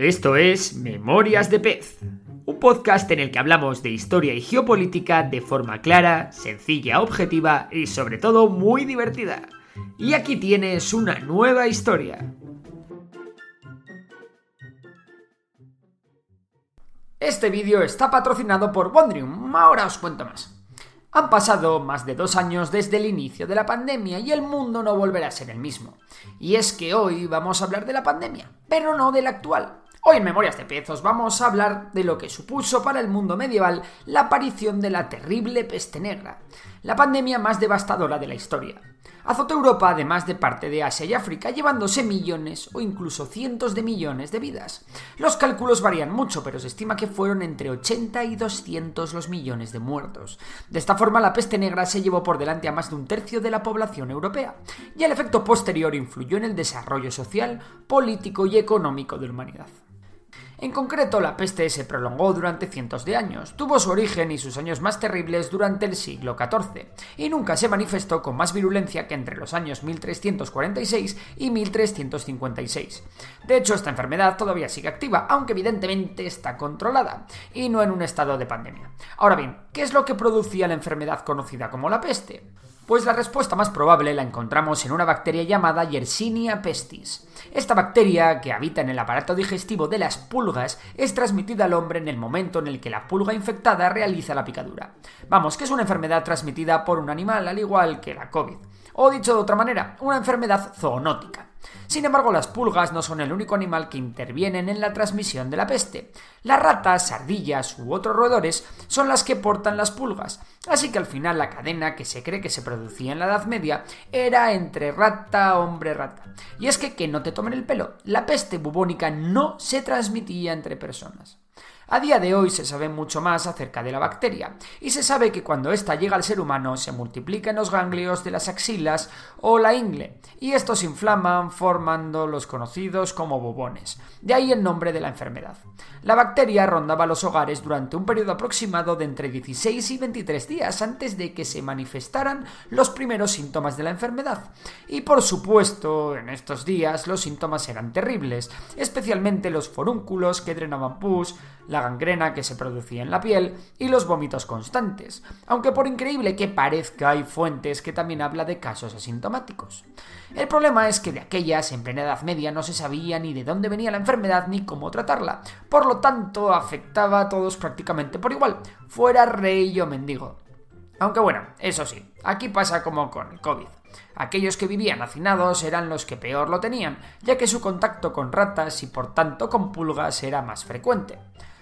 Esto es Memorias de Pez, un podcast en el que hablamos de historia y geopolítica de forma clara, sencilla, objetiva y sobre todo muy divertida. Y aquí tienes una nueva historia. Este vídeo está patrocinado por Bondrium, ahora os cuento más. Han pasado más de dos años desde el inicio de la pandemia y el mundo no volverá a ser el mismo. Y es que hoy vamos a hablar de la pandemia, pero no de la actual. Hoy en Memorias de Pezos vamos a hablar de lo que supuso para el mundo medieval la aparición de la terrible peste negra, la pandemia más devastadora de la historia. Azotó Europa además de parte de Asia y África, llevándose millones o incluso cientos de millones de vidas. Los cálculos varían mucho, pero se estima que fueron entre 80 y 200 los millones de muertos. De esta forma, la peste negra se llevó por delante a más de un tercio de la población europea, y el efecto posterior influyó en el desarrollo social, político y económico de la humanidad. En concreto, la peste se prolongó durante cientos de años, tuvo su origen y sus años más terribles durante el siglo XIV, y nunca se manifestó con más virulencia que entre los años 1346 y 1356. De hecho, esta enfermedad todavía sigue activa, aunque evidentemente está controlada, y no en un estado de pandemia. Ahora bien, ¿qué es lo que producía la enfermedad conocida como la peste? Pues la respuesta más probable la encontramos en una bacteria llamada Yersinia pestis. Esta bacteria, que habita en el aparato digestivo de las pulgas, es transmitida al hombre en el momento en el que la pulga infectada realiza la picadura. Vamos, que es una enfermedad transmitida por un animal al igual que la COVID. O dicho de otra manera, una enfermedad zoonótica. Sin embargo, las pulgas no son el único animal que intervienen en la transmisión de la peste. Las ratas, ardillas u otros roedores son las que portan las pulgas, así que al final la cadena que se cree que se producía en la Edad Media era entre rata, hombre, rata. Y es que, que no te tomen el pelo, la peste bubónica no se transmitía entre personas. A día de hoy se sabe mucho más acerca de la bacteria, y se sabe que cuando ésta llega al ser humano se multiplica en los ganglios de las axilas o la ingle, y estos inflaman formando los conocidos como bubones. De ahí el nombre de la enfermedad. La bacteria rondaba los hogares durante un periodo aproximado de entre 16 y 23 días antes de que se manifestaran los primeros síntomas de la enfermedad. Y por supuesto, en estos días los síntomas eran terribles, especialmente los forúnculos que drenaban pus, la gangrena que se producía en la piel y los vómitos constantes, aunque por increíble que parezca hay fuentes que también habla de casos asintomáticos. El problema es que de aquellas en plena Edad Media no se sabía ni de dónde venía la enfermedad ni cómo tratarla, por lo tanto afectaba a todos prácticamente por igual, fuera rey o mendigo. Aunque bueno, eso sí, aquí pasa como con el COVID. Aquellos que vivían hacinados eran los que peor lo tenían, ya que su contacto con ratas y por tanto con pulgas era más frecuente.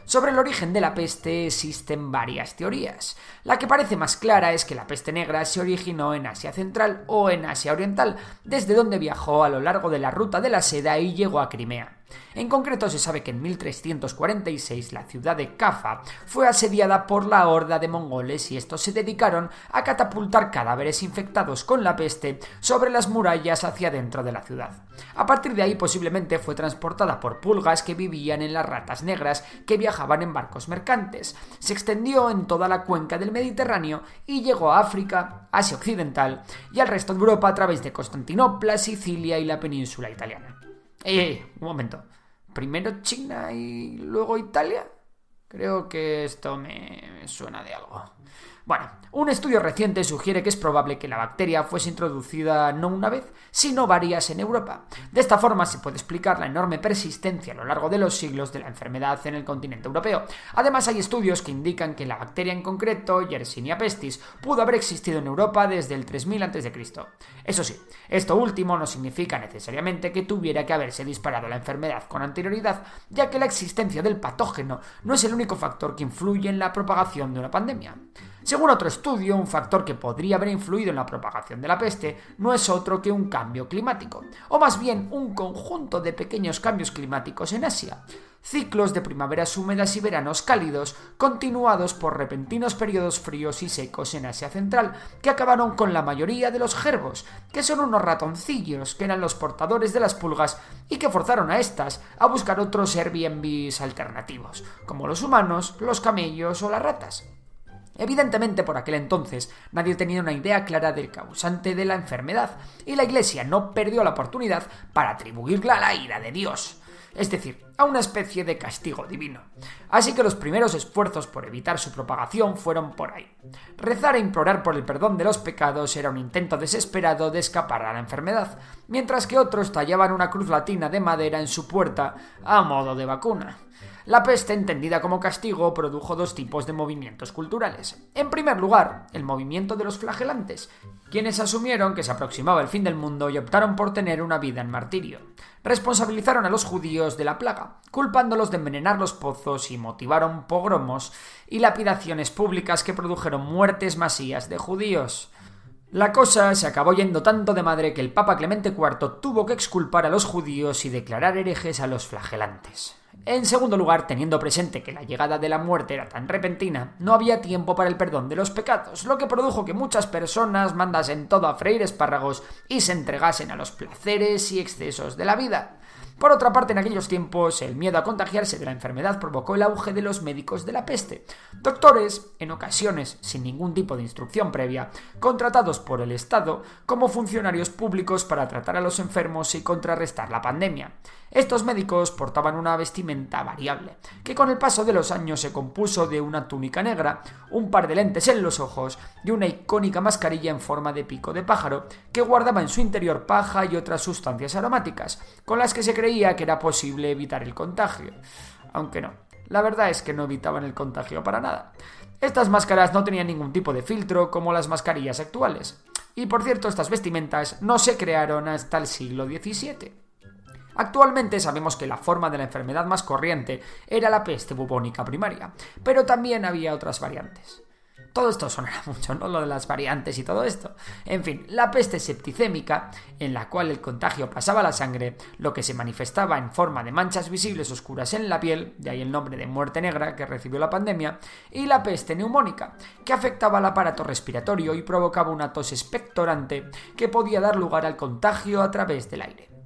Sobre el origen de la peste existen varias teorías. La que parece más clara es que la peste negra se originó en Asia Central o en Asia Oriental, desde donde viajó a lo largo de la ruta de la seda y llegó a Crimea. En concreto se sabe que en 1346 la ciudad de Cafa fue asediada por la horda de mongoles y estos se dedicaron a catapultar cadáveres infectados con la peste sobre las murallas hacia dentro de la ciudad. A partir de ahí posiblemente fue transportada por pulgas que vivían en las ratas negras que viajaban en barcos mercantes. Se extendió en toda la cuenca del Mediterráneo y llegó a África, Asia Occidental y al resto de Europa a través de Constantinopla, Sicilia y la península italiana. Eh, un momento. Primero China y luego Italia. Creo que esto me suena de algo. Bueno, un estudio reciente sugiere que es probable que la bacteria fuese introducida no una vez, sino varias en Europa. De esta forma se puede explicar la enorme persistencia a lo largo de los siglos de la enfermedad en el continente europeo. Además, hay estudios que indican que la bacteria en concreto, Yersinia pestis, pudo haber existido en Europa desde el 3000 a.C. Eso sí, esto último no significa necesariamente que tuviera que haberse disparado la enfermedad con anterioridad, ya que la existencia del patógeno no es el único factor que influye en la propagación de una pandemia. Según otro estudio, un factor que podría haber influido en la propagación de la peste no es otro que un cambio climático, o más bien un conjunto de pequeños cambios climáticos en Asia ciclos de primaveras húmedas y veranos cálidos, continuados por repentinos periodos fríos y secos en Asia Central, que acabaron con la mayoría de los gerbos, que son unos ratoncillos que eran los portadores de las pulgas y que forzaron a estas a buscar otros Airbnbs alternativos, como los humanos, los camellos o las ratas. Evidentemente por aquel entonces nadie tenía una idea clara del causante de la enfermedad, y la Iglesia no perdió la oportunidad para atribuirla a la ira de Dios es decir, a una especie de castigo divino. Así que los primeros esfuerzos por evitar su propagación fueron por ahí. Rezar e implorar por el perdón de los pecados era un intento desesperado de escapar a la enfermedad, mientras que otros tallaban una cruz latina de madera en su puerta a modo de vacuna. La peste, entendida como castigo, produjo dos tipos de movimientos culturales. En primer lugar, el movimiento de los flagelantes, quienes asumieron que se aproximaba el fin del mundo y optaron por tener una vida en martirio. Responsabilizaron a los judíos de la plaga, culpándolos de envenenar los pozos y motivaron pogromos y lapidaciones públicas que produjeron muertes masías de judíos. La cosa se acabó yendo tanto de madre que el Papa Clemente IV tuvo que exculpar a los judíos y declarar herejes a los flagelantes. En segundo lugar, teniendo presente que la llegada de la muerte era tan repentina, no había tiempo para el perdón de los pecados, lo que produjo que muchas personas mandasen todo a freír espárragos y se entregasen a los placeres y excesos de la vida. Por otra parte, en aquellos tiempos, el miedo a contagiarse de la enfermedad provocó el auge de los médicos de la peste. Doctores, en ocasiones sin ningún tipo de instrucción previa, contratados por el Estado como funcionarios públicos para tratar a los enfermos y contrarrestar la pandemia. Estos médicos portaban una vestimenta variable, que con el paso de los años se compuso de una túnica negra, un par de lentes en los ojos y una icónica mascarilla en forma de pico de pájaro que guardaba en su interior paja y otras sustancias aromáticas, con las que se creía que era posible evitar el contagio. Aunque no, la verdad es que no evitaban el contagio para nada. Estas máscaras no tenían ningún tipo de filtro como las mascarillas actuales. Y por cierto, estas vestimentas no se crearon hasta el siglo XVII. Actualmente sabemos que la forma de la enfermedad más corriente era la peste bubónica primaria, pero también había otras variantes. Todo esto sonará mucho, ¿no? Lo de las variantes y todo esto. En fin, la peste septicémica, en la cual el contagio pasaba la sangre, lo que se manifestaba en forma de manchas visibles oscuras en la piel, de ahí el nombre de muerte negra que recibió la pandemia, y la peste neumónica, que afectaba al aparato respiratorio y provocaba una tos expectorante que podía dar lugar al contagio a través del aire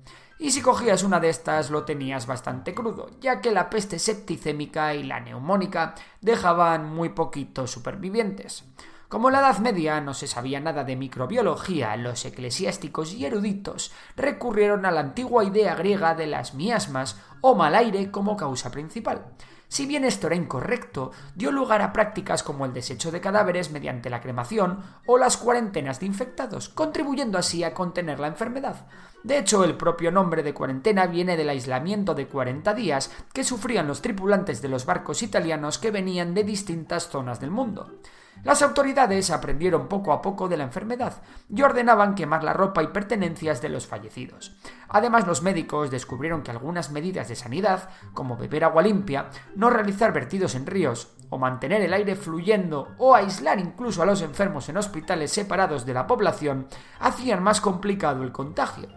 y si cogías una de estas lo tenías bastante crudo, ya que la peste septicémica y la neumónica dejaban muy poquitos supervivientes. Como en la Edad Media no se sabía nada de microbiología, los eclesiásticos y eruditos recurrieron a la antigua idea griega de las miasmas o mal aire como causa principal. Si bien esto era incorrecto, dio lugar a prácticas como el desecho de cadáveres mediante la cremación o las cuarentenas de infectados, contribuyendo así a contener la enfermedad. De hecho, el propio nombre de cuarentena viene del aislamiento de 40 días que sufrían los tripulantes de los barcos italianos que venían de distintas zonas del mundo. Las autoridades aprendieron poco a poco de la enfermedad y ordenaban quemar la ropa y pertenencias de los fallecidos. Además, los médicos descubrieron que algunas medidas de sanidad, como beber agua limpia, no realizar vertidos en ríos, o mantener el aire fluyendo, o aislar incluso a los enfermos en hospitales separados de la población, hacían más complicado el contagio.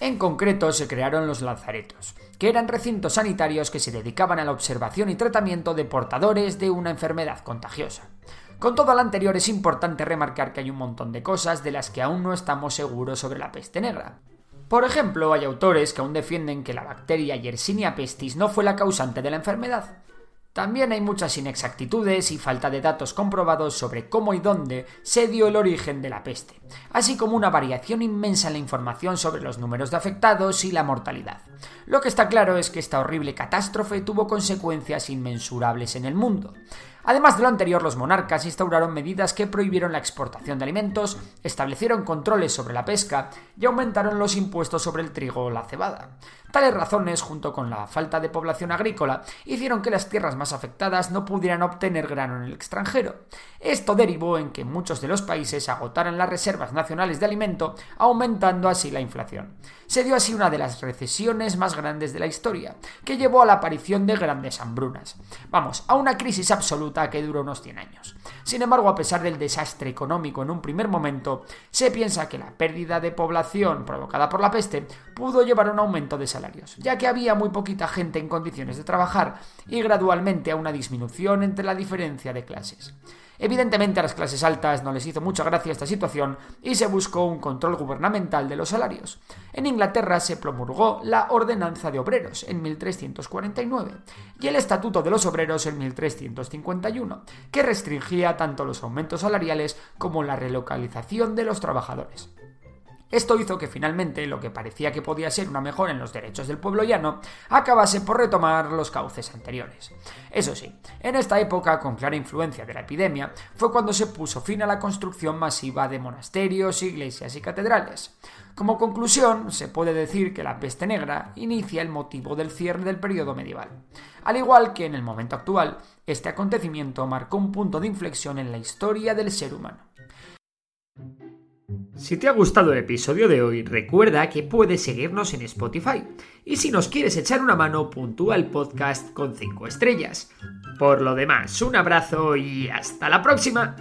En concreto, se crearon los lazaretos, que eran recintos sanitarios que se dedicaban a la observación y tratamiento de portadores de una enfermedad contagiosa. Con todo lo anterior es importante remarcar que hay un montón de cosas de las que aún no estamos seguros sobre la peste negra. Por ejemplo, hay autores que aún defienden que la bacteria Yersinia pestis no fue la causante de la enfermedad. También hay muchas inexactitudes y falta de datos comprobados sobre cómo y dónde se dio el origen de la peste, así como una variación inmensa en la información sobre los números de afectados y la mortalidad. Lo que está claro es que esta horrible catástrofe tuvo consecuencias inmensurables en el mundo. Además de lo anterior, los monarcas instauraron medidas que prohibieron la exportación de alimentos, establecieron controles sobre la pesca y aumentaron los impuestos sobre el trigo o la cebada. Tales razones, junto con la falta de población agrícola, hicieron que las tierras más afectadas no pudieran obtener grano en el extranjero. Esto derivó en que muchos de los países agotaran las reservas nacionales de alimento, aumentando así la inflación. Se dio así una de las recesiones más grandes de la historia, que llevó a la aparición de grandes hambrunas. Vamos, a una crisis absoluta que duró unos 100 años. Sin embargo, a pesar del desastre económico en un primer momento, se piensa que la pérdida de población provocada por la peste pudo llevar a un aumento de salarios, ya que había muy poquita gente en condiciones de trabajar y gradualmente a una disminución entre la diferencia de clases. Evidentemente a las clases altas no les hizo mucha gracia esta situación y se buscó un control gubernamental de los salarios. En Inglaterra se promulgó la Ordenanza de Obreros en 1349 y el Estatuto de los Obreros en 1351, que restringía tanto los aumentos salariales como la relocalización de los trabajadores. Esto hizo que finalmente lo que parecía que podía ser una mejora en los derechos del pueblo llano acabase por retomar los cauces anteriores. Eso sí, en esta época, con clara influencia de la epidemia, fue cuando se puso fin a la construcción masiva de monasterios, iglesias y catedrales. Como conclusión, se puede decir que la peste negra inicia el motivo del cierre del periodo medieval. Al igual que en el momento actual, este acontecimiento marcó un punto de inflexión en la historia del ser humano. Si te ha gustado el episodio de hoy, recuerda que puedes seguirnos en Spotify. Y si nos quieres echar una mano, puntúa el podcast con 5 estrellas. Por lo demás, un abrazo y hasta la próxima.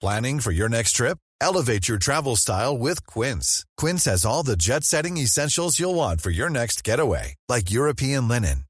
Planning for your next trip? Elevate your travel style with Quince. Quince has all the jet setting essentials you'll want for your next getaway, like European linen